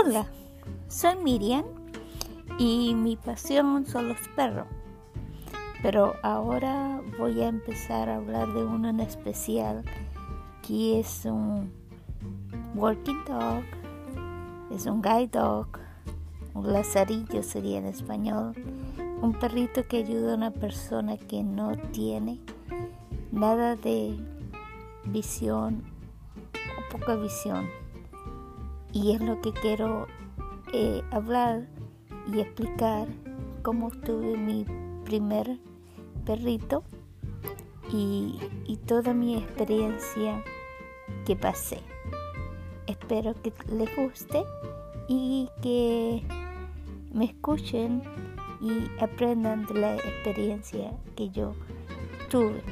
Hola, soy Miriam y mi pasión son los perros. Pero ahora voy a empezar a hablar de uno en especial que es un working dog, es un guide dog, un lazarillo sería en español, un perrito que ayuda a una persona que no tiene nada de visión o poca visión y es lo que quiero eh, hablar y explicar cómo tuve mi primer perrito y, y toda mi experiencia que pasé. Espero que les guste y que me escuchen y aprendan de la experiencia que yo tuve.